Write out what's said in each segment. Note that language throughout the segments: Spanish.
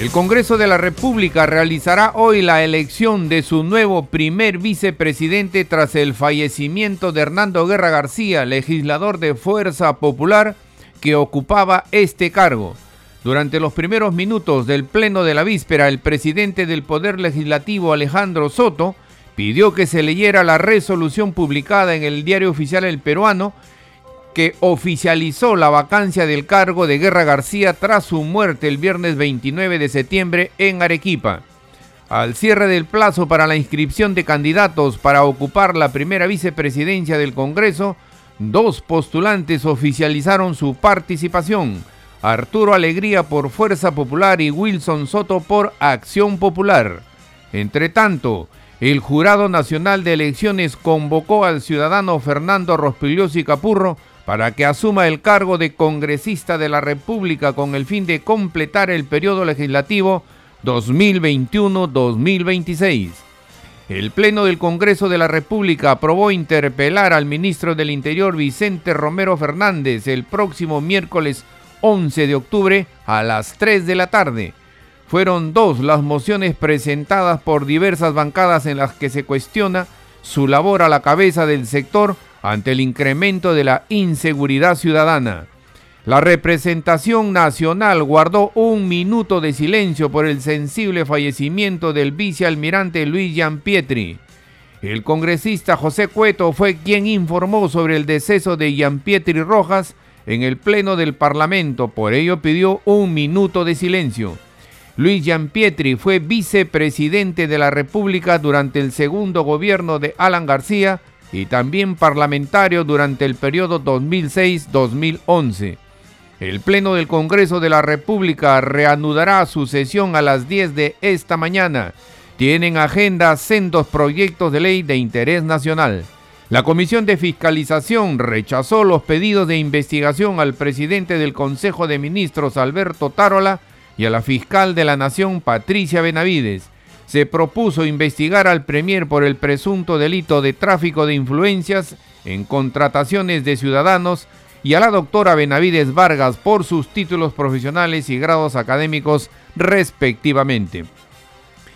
El Congreso de la República realizará hoy la elección de su nuevo primer vicepresidente tras el fallecimiento de Hernando Guerra García, legislador de Fuerza Popular, que ocupaba este cargo. Durante los primeros minutos del pleno de la víspera, el presidente del Poder Legislativo, Alejandro Soto, pidió que se leyera la resolución publicada en el diario oficial El Peruano que oficializó la vacancia del cargo de Guerra García tras su muerte el viernes 29 de septiembre en Arequipa. Al cierre del plazo para la inscripción de candidatos para ocupar la primera vicepresidencia del Congreso, dos postulantes oficializaron su participación. Arturo Alegría por Fuerza Popular y Wilson Soto por Acción Popular. Entre tanto, el Jurado Nacional de Elecciones convocó al ciudadano Fernando Rospigliosi Capurro para que asuma el cargo de congresista de la República con el fin de completar el periodo legislativo 2021-2026. El Pleno del Congreso de la República aprobó interpelar al ministro del Interior Vicente Romero Fernández el próximo miércoles 11 de octubre a las 3 de la tarde. Fueron dos las mociones presentadas por diversas bancadas en las que se cuestiona su labor a la cabeza del sector ante el incremento de la inseguridad ciudadana. La representación nacional guardó un minuto de silencio por el sensible fallecimiento del vicealmirante Luis Pietri. El congresista José Cueto fue quien informó sobre el deceso de Pietri Rojas en el Pleno del Parlamento, por ello pidió un minuto de silencio. Luis Pietri fue vicepresidente de la República durante el segundo gobierno de Alan García y también parlamentario durante el periodo 2006-2011. El Pleno del Congreso de la República reanudará su sesión a las 10 de esta mañana. Tienen agenda sendos proyectos de ley de interés nacional. La Comisión de Fiscalización rechazó los pedidos de investigación al presidente del Consejo de Ministros, Alberto Tarola, y a la fiscal de la Nación, Patricia Benavides se propuso investigar al Premier por el presunto delito de tráfico de influencias en contrataciones de ciudadanos y a la doctora Benavides Vargas por sus títulos profesionales y grados académicos respectivamente.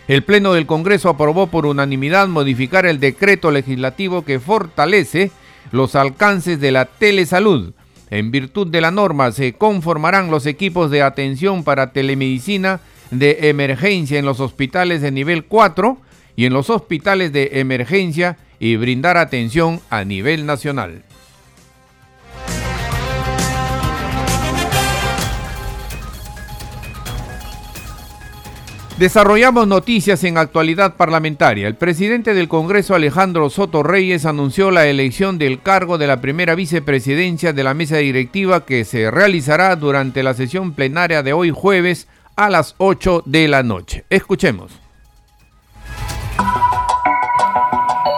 El Pleno del Congreso aprobó por unanimidad modificar el decreto legislativo que fortalece los alcances de la telesalud. En virtud de la norma se conformarán los equipos de atención para telemedicina de emergencia en los hospitales de nivel 4 y en los hospitales de emergencia y brindar atención a nivel nacional. Desarrollamos noticias en actualidad parlamentaria. El presidente del Congreso, Alejandro Soto Reyes, anunció la elección del cargo de la primera vicepresidencia de la mesa directiva que se realizará durante la sesión plenaria de hoy jueves a las 8 de la noche. Escuchemos.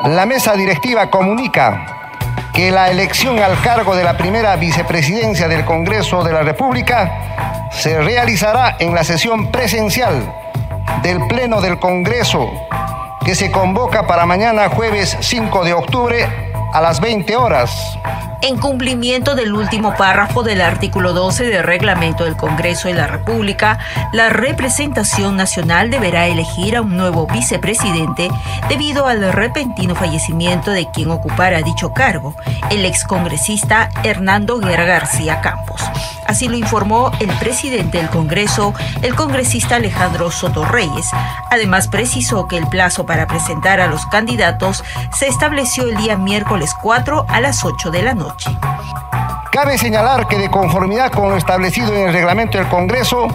La mesa directiva comunica que la elección al cargo de la primera vicepresidencia del Congreso de la República se realizará en la sesión presencial del Pleno del Congreso que se convoca para mañana jueves 5 de octubre a las 20 horas en cumplimiento del último párrafo del artículo 12 del reglamento del Congreso de la República, la representación nacional deberá elegir a un nuevo vicepresidente debido al repentino fallecimiento de quien ocupara dicho cargo, el excongresista Hernando Guerra García Campos. Así lo informó el presidente del Congreso, el congresista Alejandro Soto Reyes. Además, precisó que el plazo para presentar a los candidatos se estableció el día miércoles 4 a las 8 de la noche. Cabe señalar que de conformidad con lo establecido en el reglamento del Congreso,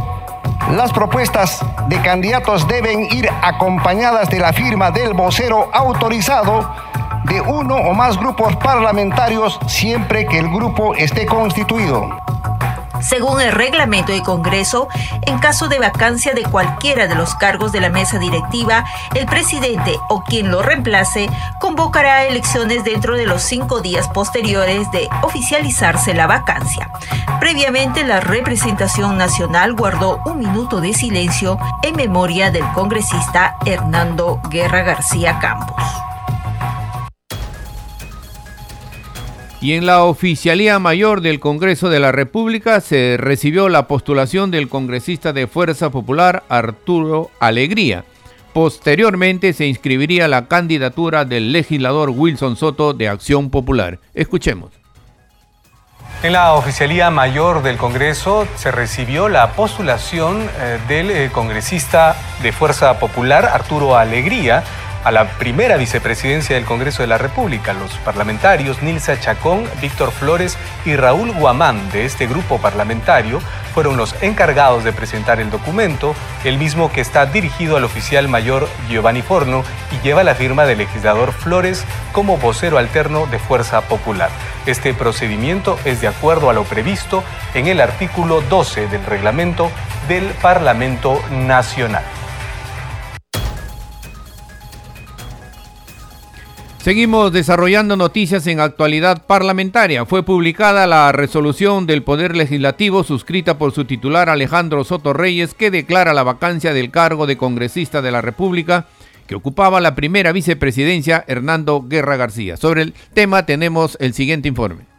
las propuestas de candidatos deben ir acompañadas de la firma del vocero autorizado de uno o más grupos parlamentarios siempre que el grupo esté constituido. Según el reglamento del Congreso, en caso de vacancia de cualquiera de los cargos de la mesa directiva, el presidente o quien lo reemplace convocará elecciones dentro de los cinco días posteriores de oficializarse la vacancia. Previamente, la representación nacional guardó un minuto de silencio en memoria del congresista Hernando Guerra García Campos. Y en la Oficialía Mayor del Congreso de la República se recibió la postulación del congresista de Fuerza Popular Arturo Alegría. Posteriormente se inscribiría la candidatura del legislador Wilson Soto de Acción Popular. Escuchemos. En la Oficialía Mayor del Congreso se recibió la postulación eh, del eh, congresista de Fuerza Popular Arturo Alegría a la primera vicepresidencia del Congreso de la República. Los parlamentarios Nilsa Chacón, Víctor Flores y Raúl Guamán de este grupo parlamentario fueron los encargados de presentar el documento, el mismo que está dirigido al oficial mayor Giovanni Forno y lleva la firma del legislador Flores como vocero alterno de Fuerza Popular. Este procedimiento es de acuerdo a lo previsto en el artículo 12 del reglamento del Parlamento Nacional. Seguimos desarrollando noticias en actualidad parlamentaria. Fue publicada la resolución del Poder Legislativo suscrita por su titular Alejandro Soto Reyes que declara la vacancia del cargo de congresista de la República que ocupaba la primera vicepresidencia Hernando Guerra García. Sobre el tema tenemos el siguiente informe.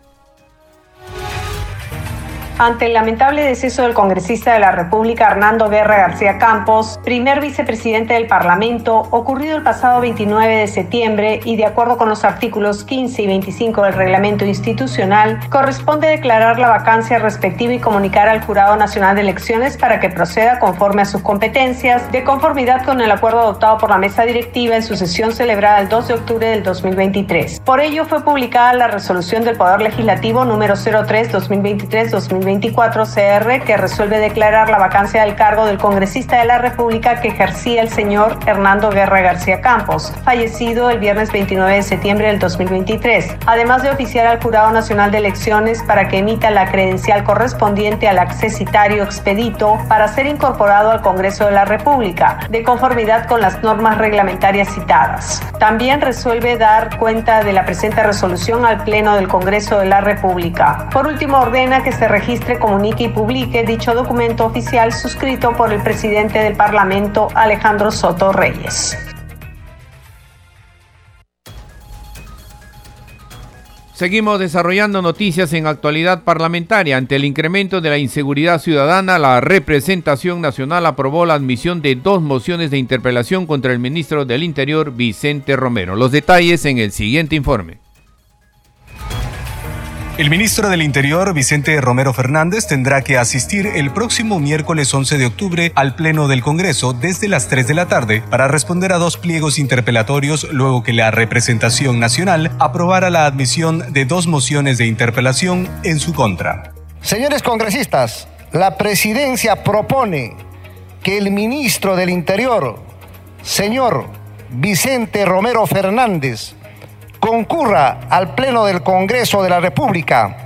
Ante el lamentable deceso del congresista de la República Hernando Guerra García Campos, primer vicepresidente del Parlamento, ocurrido el pasado 29 de septiembre y de acuerdo con los artículos 15 y 25 del reglamento institucional, corresponde declarar la vacancia respectiva y comunicar al Jurado Nacional de Elecciones para que proceda conforme a sus competencias, de conformidad con el acuerdo adoptado por la mesa directiva en su sesión celebrada el 2 de octubre del 2023. Por ello fue publicada la resolución del Poder Legislativo número 03-2023-2023 24CR que resuelve declarar la vacancia del cargo del congresista de la República que ejercía el señor Hernando Guerra García Campos, fallecido el viernes 29 de septiembre del 2023, además de oficiar al Jurado Nacional de Elecciones para que emita la credencial correspondiente al accesitario expedito para ser incorporado al Congreso de la República, de conformidad con las normas reglamentarias citadas. También resuelve dar cuenta de la presente resolución al Pleno del Congreso de la República. Por último, ordena que se registre comunique y publique dicho documento oficial suscrito por el presidente del Parlamento, Alejandro Soto Reyes. Seguimos desarrollando noticias en actualidad parlamentaria. Ante el incremento de la inseguridad ciudadana, la representación nacional aprobó la admisión de dos mociones de interpelación contra el ministro del Interior, Vicente Romero. Los detalles en el siguiente informe. El ministro del Interior, Vicente Romero Fernández, tendrá que asistir el próximo miércoles 11 de octubre al Pleno del Congreso desde las 3 de la tarde para responder a dos pliegos interpelatorios luego que la representación nacional aprobara la admisión de dos mociones de interpelación en su contra. Señores congresistas, la presidencia propone que el ministro del Interior, señor Vicente Romero Fernández, concurra al Pleno del Congreso de la República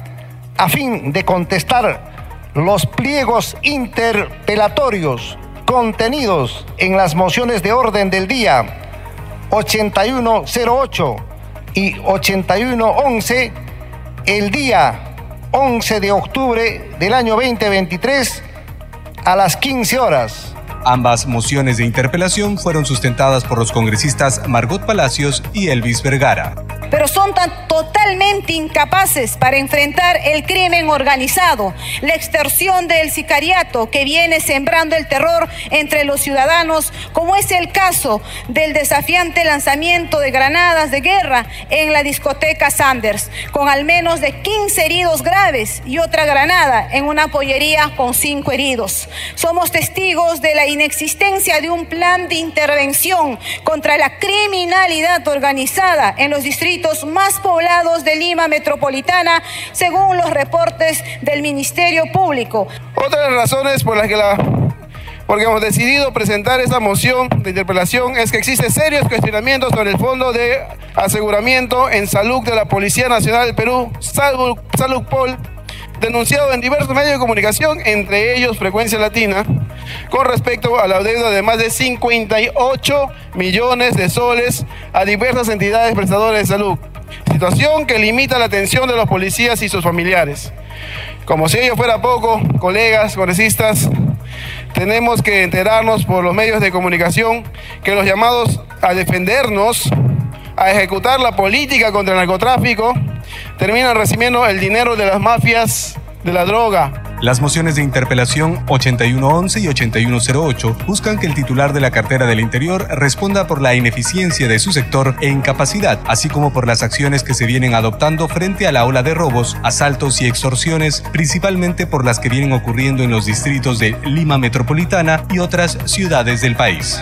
a fin de contestar los pliegos interpelatorios contenidos en las mociones de orden del día 8108 y 8111 el día 11 de octubre del año 2023 a las 15 horas. Ambas mociones de interpelación fueron sustentadas por los congresistas Margot Palacios y Elvis Vergara. Pero son tan totalmente incapaces para enfrentar el crimen organizado, la extorsión del sicariato que viene sembrando el terror entre los ciudadanos, como es el caso del desafiante lanzamiento de granadas de guerra en la discoteca Sanders, con al menos de 15 heridos graves y otra granada en una pollería con 5 heridos. Somos testigos de la inexistencia de un plan de intervención contra la criminalidad organizada en los distritos más poblados de Lima metropolitana, según los reportes del Ministerio Público. Otra de las razones por las que la porque hemos decidido presentar esta moción de interpelación es que existe serios cuestionamientos sobre el fondo de aseguramiento en salud de la Policía Nacional del Perú, Salud, Salud Pol, denunciado en diversos medios de comunicación, entre ellos Frecuencia Latina, con respecto a la deuda de más de 58 millones de soles a diversas entidades prestadoras de salud, situación que limita la atención de los policías y sus familiares. Como si ello fuera poco, colegas, congresistas, tenemos que enterarnos por los medios de comunicación que los llamados a defendernos, a ejecutar la política contra el narcotráfico, terminan recibiendo el dinero de las mafias de la droga, las mociones de interpelación 8111 y 8108 buscan que el titular de la cartera del Interior responda por la ineficiencia de su sector e incapacidad, así como por las acciones que se vienen adoptando frente a la ola de robos, asaltos y extorsiones, principalmente por las que vienen ocurriendo en los distritos de Lima Metropolitana y otras ciudades del país.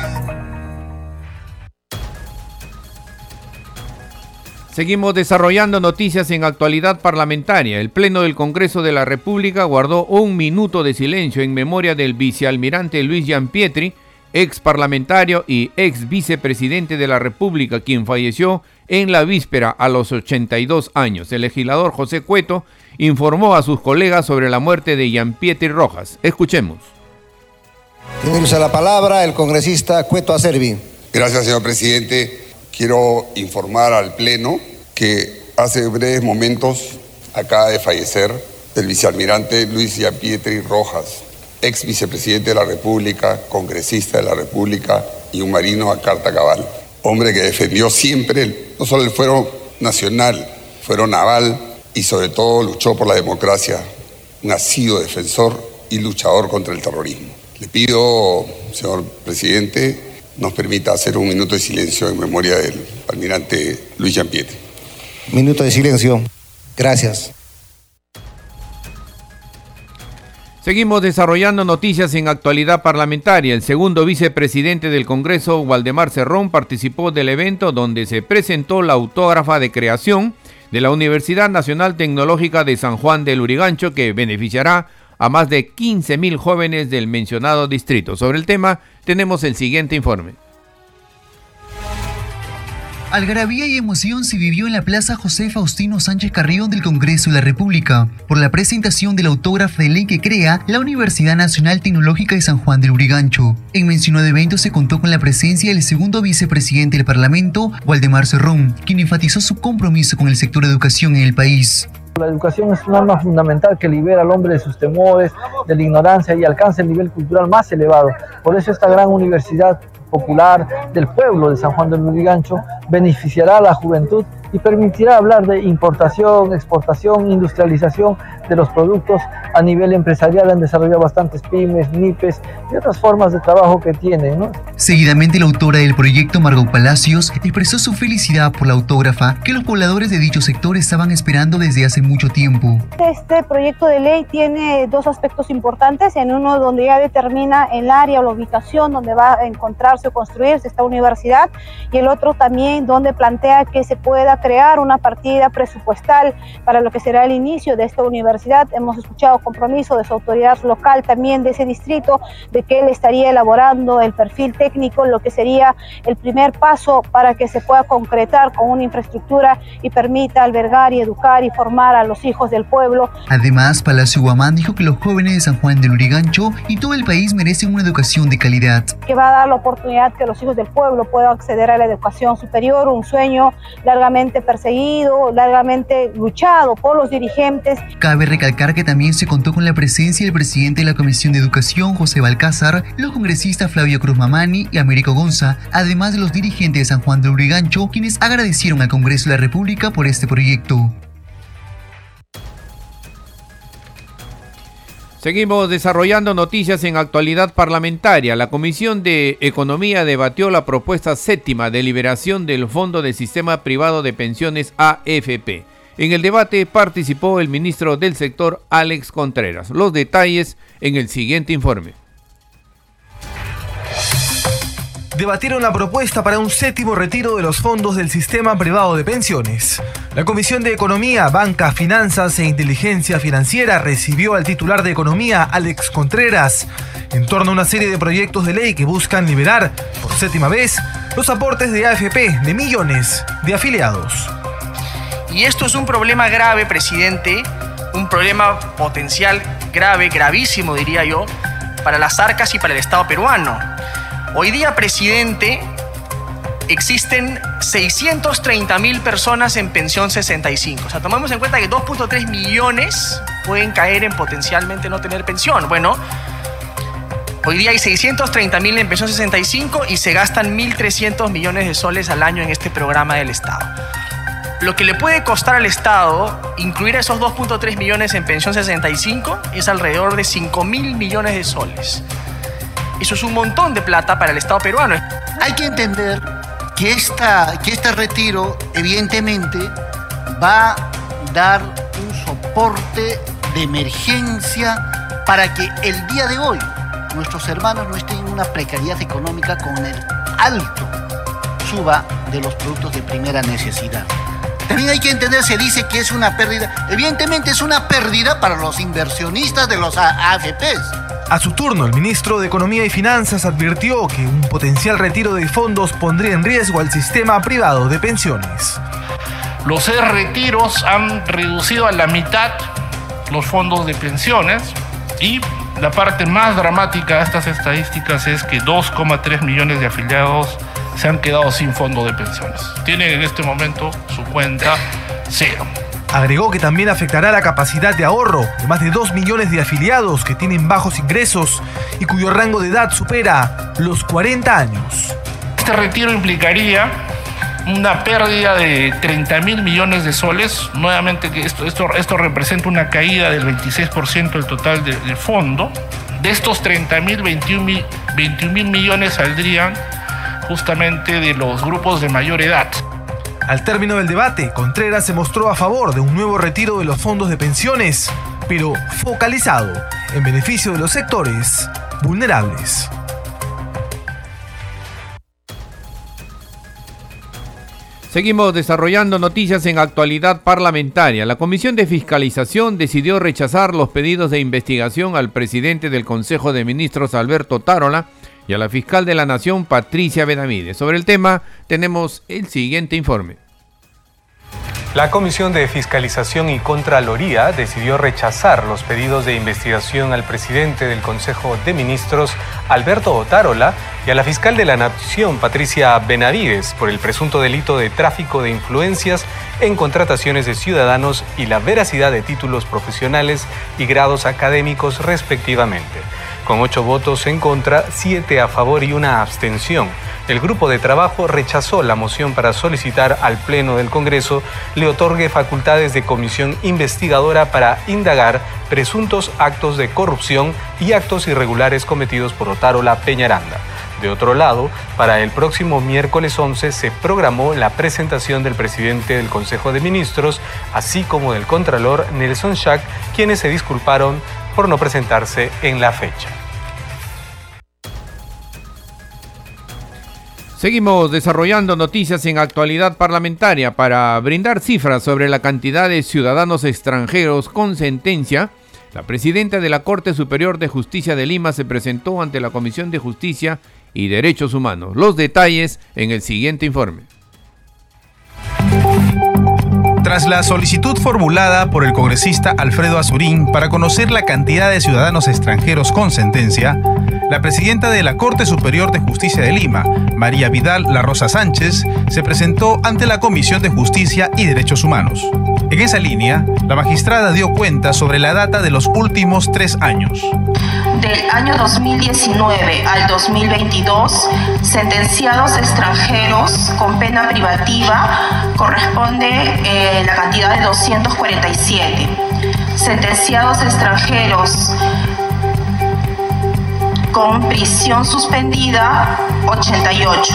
Seguimos desarrollando noticias en actualidad parlamentaria. El Pleno del Congreso de la República guardó un minuto de silencio en memoria del vicealmirante Luis Pietri, ex parlamentario y ex vicepresidente de la República, quien falleció en la víspera a los 82 años. El legislador José Cueto informó a sus colegas sobre la muerte de Pietri Rojas. Escuchemos. Tiene la palabra el congresista Cueto Acervi. Gracias, señor presidente. Quiero informar al Pleno que hace breves momentos acaba de fallecer el vicealmirante Luis Pietri Rojas, ex vicepresidente de la República, congresista de la República y un marino a carta cabal. Hombre que defendió siempre no solo el fuero nacional, fuero naval y sobre todo luchó por la democracia. Un asido defensor y luchador contra el terrorismo. Le pido, señor presidente, nos permita hacer un minuto de silencio en memoria del almirante Luis Pietri. Minuto de silencio. Gracias. Seguimos desarrollando noticias en actualidad parlamentaria. El segundo vicepresidente del Congreso, Waldemar Cerrón, participó del evento donde se presentó la autógrafa de creación de la Universidad Nacional Tecnológica de San Juan del Urigancho que beneficiará a más de 15.000 jóvenes del mencionado distrito. Sobre el tema tenemos el siguiente informe. Algarabía y emoción se vivió en la Plaza José Faustino Sánchez Carrión del Congreso de la República por la presentación del autógrafo de ley que crea la Universidad Nacional Tecnológica de San Juan del Urigancho. En mencionado evento se contó con la presencia del segundo vicepresidente del Parlamento, Waldemar Cerrón, quien enfatizó su compromiso con el sector de educación en el país. La educación es un arma fundamental que libera al hombre de sus temores, de la ignorancia y alcanza el nivel cultural más elevado. Por eso esta gran universidad popular del pueblo de San Juan de Lurigancho beneficiará a la juventud y permitirá hablar de importación, exportación, industrialización de los productos a nivel empresarial. Han desarrollado bastantes pymes, MIPES y otras formas de trabajo que tienen. ¿no? Seguidamente, la autora del proyecto, Margot Palacios, expresó su felicidad por la autógrafa que los pobladores de dicho sector estaban esperando desde hace mucho tiempo. Este proyecto de ley tiene dos aspectos importantes. En uno, donde ya determina el área o la ubicación donde va a encontrarse o construirse esta universidad, y el otro también, donde plantea que se pueda crear una partida presupuestal para lo que será el inicio de esta universidad. Hemos escuchado compromiso de su autoridad local también de ese distrito, de que él estaría elaborando el perfil técnico, lo que sería el primer paso para que se pueda concretar con una infraestructura y permita albergar y educar y formar a los hijos del pueblo. Además, Palacio Guamán dijo que los jóvenes de San Juan del Urigancho y todo el país merecen una educación de calidad. Que va a dar la oportunidad que los hijos del pueblo puedan acceder a la educación superior, un sueño largamente perseguido, largamente luchado por los dirigentes. Cabe recalcar que también se contó con la presencia del presidente de la Comisión de Educación, José Balcázar, los congresistas Flavio Cruz Mamani y Américo Gonza, además de los dirigentes de San Juan de Urigancho, quienes agradecieron al Congreso de la República por este proyecto. Seguimos desarrollando noticias en actualidad parlamentaria. La Comisión de Economía debatió la propuesta séptima de liberación del Fondo de Sistema Privado de Pensiones AFP. En el debate participó el ministro del sector Alex Contreras. Los detalles en el siguiente informe debatieron la propuesta para un séptimo retiro de los fondos del sistema privado de pensiones. La Comisión de Economía, Banca, Finanzas e Inteligencia Financiera recibió al titular de Economía, Alex Contreras, en torno a una serie de proyectos de ley que buscan liberar, por séptima vez, los aportes de AFP de millones de afiliados. Y esto es un problema grave, presidente, un problema potencial grave, gravísimo diría yo, para las arcas y para el Estado peruano. Hoy día, presidente, existen 630 mil personas en pensión 65. O sea, tomamos en cuenta que 2.3 millones pueden caer en potencialmente no tener pensión. Bueno, hoy día hay 630 mil en pensión 65 y se gastan 1.300 millones de soles al año en este programa del Estado. Lo que le puede costar al Estado incluir esos 2.3 millones en pensión 65 es alrededor de 5 mil millones de soles. Eso es un montón de plata para el Estado peruano. Hay que entender que, esta, que este retiro evidentemente va a dar un soporte de emergencia para que el día de hoy nuestros hermanos no estén en una precariedad económica con el alto suba de los productos de primera necesidad. También hay que entender, se dice que es una pérdida. Evidentemente es una pérdida para los inversionistas de los AFPs. A su turno, el ministro de Economía y Finanzas advirtió que un potencial retiro de fondos pondría en riesgo al sistema privado de pensiones. Los retiros han reducido a la mitad los fondos de pensiones y la parte más dramática de estas estadísticas es que 2,3 millones de afiliados se han quedado sin fondo de pensiones. Tienen en este momento su cuenta cero. Agregó que también afectará la capacidad de ahorro de más de 2 millones de afiliados que tienen bajos ingresos y cuyo rango de edad supera los 40 años. Este retiro implicaría una pérdida de 30 mil millones de soles. Nuevamente, esto, esto, representa una caída del 26% del total del fondo. De estos 30 mil, 21 mil millones saldrían justamente de los grupos de mayor edad. Al término del debate, Contreras se mostró a favor de un nuevo retiro de los fondos de pensiones, pero focalizado en beneficio de los sectores vulnerables. Seguimos desarrollando noticias en actualidad parlamentaria. La Comisión de Fiscalización decidió rechazar los pedidos de investigación al presidente del Consejo de Ministros, Alberto Tarola, y a la fiscal de la Nación, Patricia Benavides. Sobre el tema tenemos el siguiente informe. La Comisión de Fiscalización y Contraloría decidió rechazar los pedidos de investigación al presidente del Consejo de Ministros, Alberto Otárola, y a la fiscal de la Nación, Patricia Benavides, por el presunto delito de tráfico de influencias en contrataciones de ciudadanos y la veracidad de títulos profesionales y grados académicos respectivamente. Con ocho votos en contra, siete a favor y una abstención el grupo de trabajo rechazó la moción para solicitar al Pleno del Congreso le otorgue facultades de comisión investigadora para indagar presuntos actos de corrupción y actos irregulares cometidos por Otárola Peñaranda. De otro lado, para el próximo miércoles 11 se programó la presentación del presidente del Consejo de Ministros, así como del Contralor Nelson Schack, quienes se disculparon por no presentarse en la fecha. Seguimos desarrollando noticias en actualidad parlamentaria para brindar cifras sobre la cantidad de ciudadanos extranjeros con sentencia. La presidenta de la Corte Superior de Justicia de Lima se presentó ante la Comisión de Justicia y Derechos Humanos. Los detalles en el siguiente informe. Tras la solicitud formulada por el congresista Alfredo Azurín para conocer la cantidad de ciudadanos extranjeros con sentencia, la presidenta de la Corte Superior de Justicia de Lima, María Vidal La Rosa Sánchez, se presentó ante la Comisión de Justicia y Derechos Humanos. En esa línea, la magistrada dio cuenta sobre la data de los últimos tres años. Del año 2019 al 2022, sentenciados extranjeros con pena privativa corresponde eh, la cantidad de 247. Sentenciados extranjeros con prisión suspendida 88,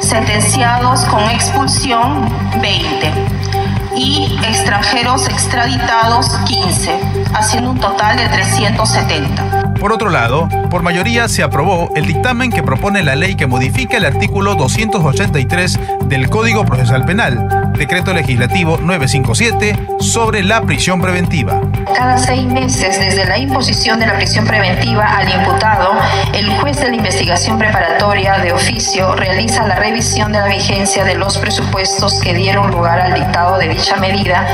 sentenciados con expulsión 20 y extranjeros extraditados 15, haciendo un total de 370. Por otro lado, por mayoría se aprobó el dictamen que propone la ley que modifica el artículo 283 del Código Procesal Penal, Decreto Legislativo 957 sobre la prisión preventiva. Cada seis meses desde la imposición de la prisión preventiva al imputado, el juez de la investigación preparatoria de oficio realiza la revisión de la vigencia de los presupuestos que dieron lugar al dictado de dicha medida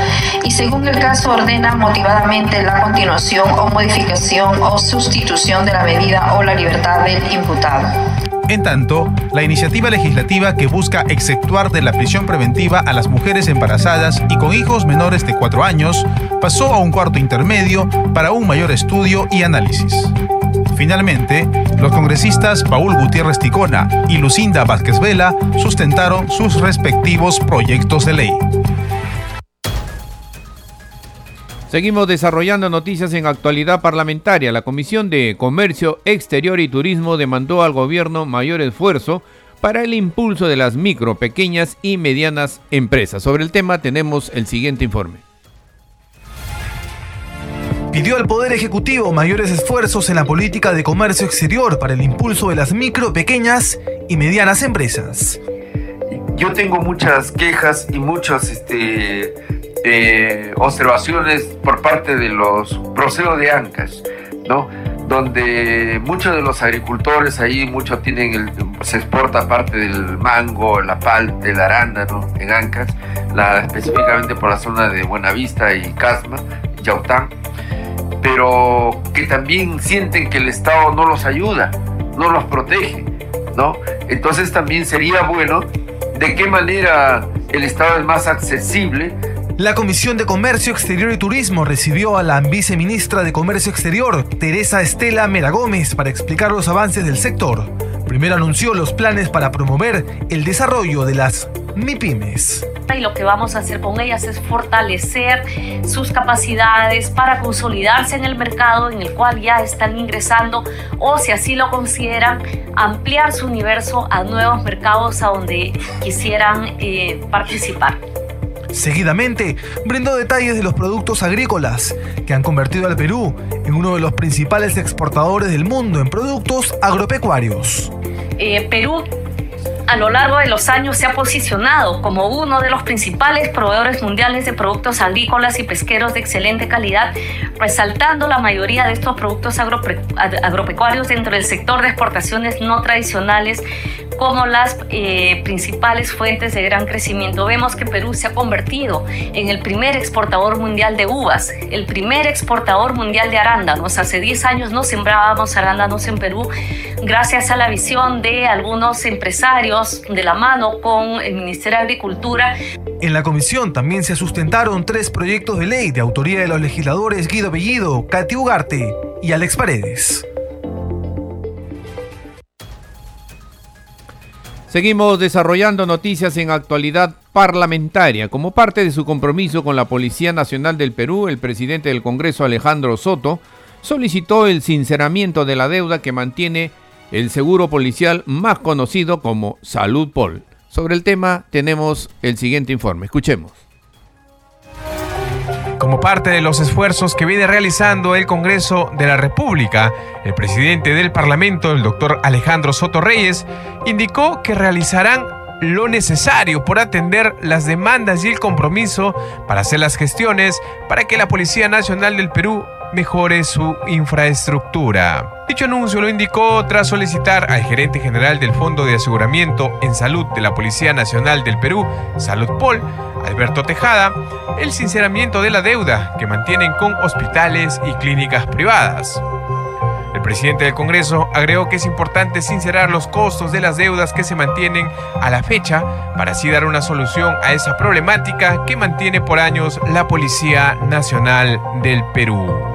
y según el caso ordena motivadamente la continuación o modificación o sustitución de la medida o la libertad del imputado. En tanto, la iniciativa legislativa que busca exceptuar de la prisión preventiva a las mujeres embarazadas y con hijos menores de 4 años pasó a un cuarto intermedio para un mayor estudio y análisis. Finalmente, los congresistas Paul Gutiérrez Ticona y Lucinda Vázquez Vela sustentaron sus respectivos proyectos de ley. Seguimos desarrollando noticias en actualidad parlamentaria. La Comisión de Comercio Exterior y Turismo demandó al gobierno mayor esfuerzo para el impulso de las micro, pequeñas y medianas empresas. Sobre el tema tenemos el siguiente informe. Pidió al Poder Ejecutivo mayores esfuerzos en la política de comercio exterior para el impulso de las micro, pequeñas y medianas empresas. Yo tengo muchas quejas y muchas este, eh, observaciones por parte de los procesos de ANCAS, ¿no? donde muchos de los agricultores ahí, mucho tienen el, se exporta parte del mango, la palta, el arándano en Ancas, la, específicamente por la zona de Buenavista y Casma, Yaután, pero que también sienten que el Estado no los ayuda, no los protege, ¿no? Entonces también sería bueno de qué manera el Estado es más accesible la Comisión de Comercio Exterior y Turismo recibió a la viceministra de Comercio Exterior, Teresa Estela Mera Gómez, para explicar los avances del sector. Primero anunció los planes para promover el desarrollo de las MIPIMES. Y lo que vamos a hacer con ellas es fortalecer sus capacidades para consolidarse en el mercado en el cual ya están ingresando o si así lo consideran, ampliar su universo a nuevos mercados a donde quisieran eh, participar. Seguidamente, brindó detalles de los productos agrícolas que han convertido al Perú en uno de los principales exportadores del mundo en productos agropecuarios. Eh, Perú a lo largo de los años se ha posicionado como uno de los principales proveedores mundiales de productos agrícolas y pesqueros de excelente calidad, resaltando la mayoría de estos productos agropecuarios dentro del sector de exportaciones no tradicionales como las eh, principales fuentes de gran crecimiento. Vemos que Perú se ha convertido en el primer exportador mundial de uvas, el primer exportador mundial de arándanos. Hace 10 años no sembrábamos arándanos en Perú gracias a la visión de algunos empresarios de la mano con el Ministerio de Agricultura. En la comisión también se sustentaron tres proyectos de ley de autoría de los legisladores Guido Bellido, Katy Ugarte y Alex Paredes. Seguimos desarrollando noticias en actualidad parlamentaria. Como parte de su compromiso con la Policía Nacional del Perú, el presidente del Congreso Alejandro Soto solicitó el sinceramiento de la deuda que mantiene el seguro policial más conocido como Salud Pol. Sobre el tema tenemos el siguiente informe. Escuchemos. Como parte de los esfuerzos que viene realizando el Congreso de la República, el presidente del Parlamento, el doctor Alejandro Soto Reyes, indicó que realizarán lo necesario por atender las demandas y el compromiso para hacer las gestiones para que la Policía Nacional del Perú mejore su infraestructura. Dicho anuncio lo indicó tras solicitar al gerente general del Fondo de Aseguramiento en Salud de la Policía Nacional del Perú, Salud Pol, Alberto Tejada, el sinceramiento de la deuda que mantienen con hospitales y clínicas privadas. El presidente del Congreso agregó que es importante sincerar los costos de las deudas que se mantienen a la fecha para así dar una solución a esa problemática que mantiene por años la Policía Nacional del Perú.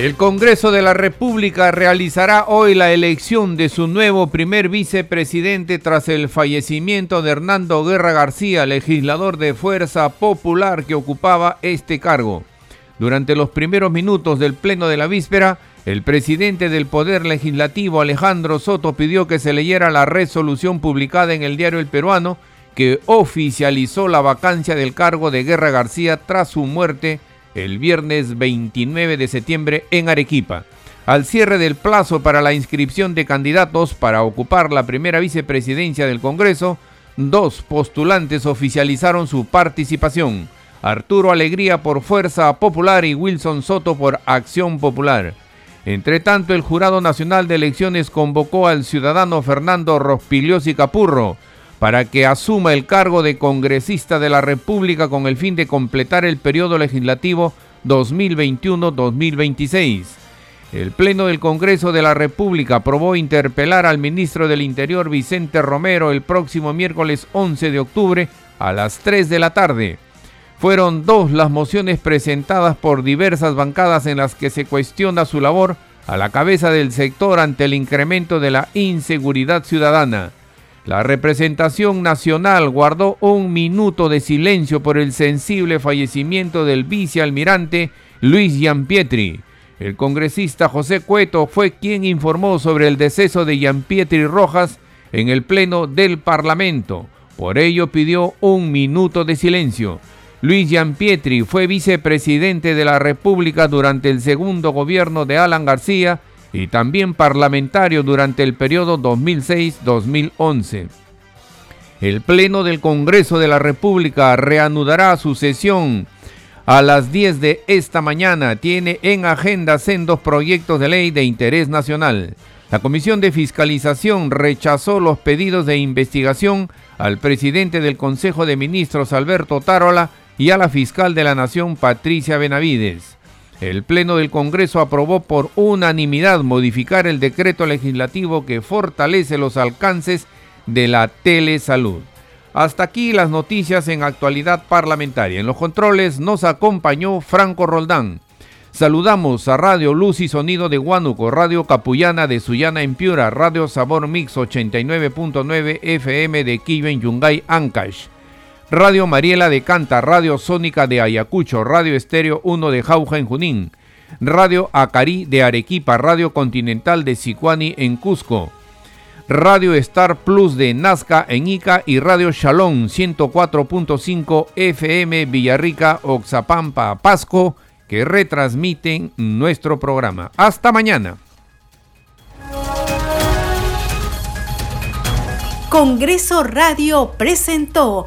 El Congreso de la República realizará hoy la elección de su nuevo primer vicepresidente tras el fallecimiento de Hernando Guerra García, legislador de Fuerza Popular que ocupaba este cargo. Durante los primeros minutos del pleno de la víspera, el presidente del Poder Legislativo, Alejandro Soto, pidió que se leyera la resolución publicada en el diario El Peruano que oficializó la vacancia del cargo de Guerra García tras su muerte el viernes 29 de septiembre en Arequipa. Al cierre del plazo para la inscripción de candidatos para ocupar la primera vicepresidencia del Congreso, dos postulantes oficializaron su participación. Arturo Alegría por Fuerza Popular y Wilson Soto por Acción Popular. Entre tanto, el Jurado Nacional de Elecciones convocó al ciudadano Fernando Rospiliosi Capurro para que asuma el cargo de congresista de la República con el fin de completar el periodo legislativo 2021-2026. El Pleno del Congreso de la República aprobó interpelar al ministro del Interior Vicente Romero el próximo miércoles 11 de octubre a las 3 de la tarde. Fueron dos las mociones presentadas por diversas bancadas en las que se cuestiona su labor a la cabeza del sector ante el incremento de la inseguridad ciudadana. La representación nacional guardó un minuto de silencio por el sensible fallecimiento del vicealmirante Luis Gianpietri. El congresista José Cueto fue quien informó sobre el deceso de Gianpietri Rojas en el Pleno del Parlamento. Por ello pidió un minuto de silencio. Luis Gianpietri fue vicepresidente de la República durante el segundo gobierno de Alan García y también parlamentario durante el periodo 2006-2011. El Pleno del Congreso de la República reanudará su sesión a las 10 de esta mañana. Tiene en agenda sendos proyectos de ley de interés nacional. La Comisión de Fiscalización rechazó los pedidos de investigación al presidente del Consejo de Ministros Alberto Tarola y a la fiscal de la Nación Patricia Benavides. El Pleno del Congreso aprobó por unanimidad modificar el decreto legislativo que fortalece los alcances de la telesalud. Hasta aquí las noticias en actualidad parlamentaria. En los controles nos acompañó Franco Roldán. Saludamos a Radio Luz y Sonido de Huánuco, Radio Capullana de Sullana en Piura, Radio Sabor Mix 89.9 FM de Quillo Yungay, Ancash. Radio Mariela de Canta, Radio Sónica de Ayacucho, Radio Estéreo 1 de Jauja en Junín, Radio Acarí de Arequipa, Radio Continental de Sicuani en Cusco, Radio Star Plus de Nazca en Ica y Radio Shalom 104.5 FM Villarrica, Oxapampa, Pasco, que retransmiten nuestro programa. Hasta mañana. Congreso Radio presentó